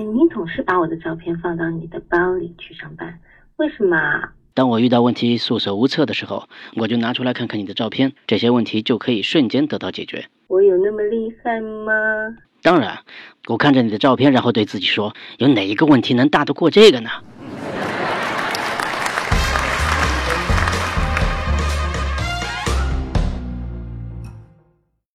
你总是把我的照片放到你的包里去上班。为什么？当我遇到问题束手无策的时候，我就拿出来看看你的照片，这些问题就可以瞬间得到解决。我有那么厉害吗？当然。我看着你的照片，然后对自己说，有哪一个问题能大得过这个呢？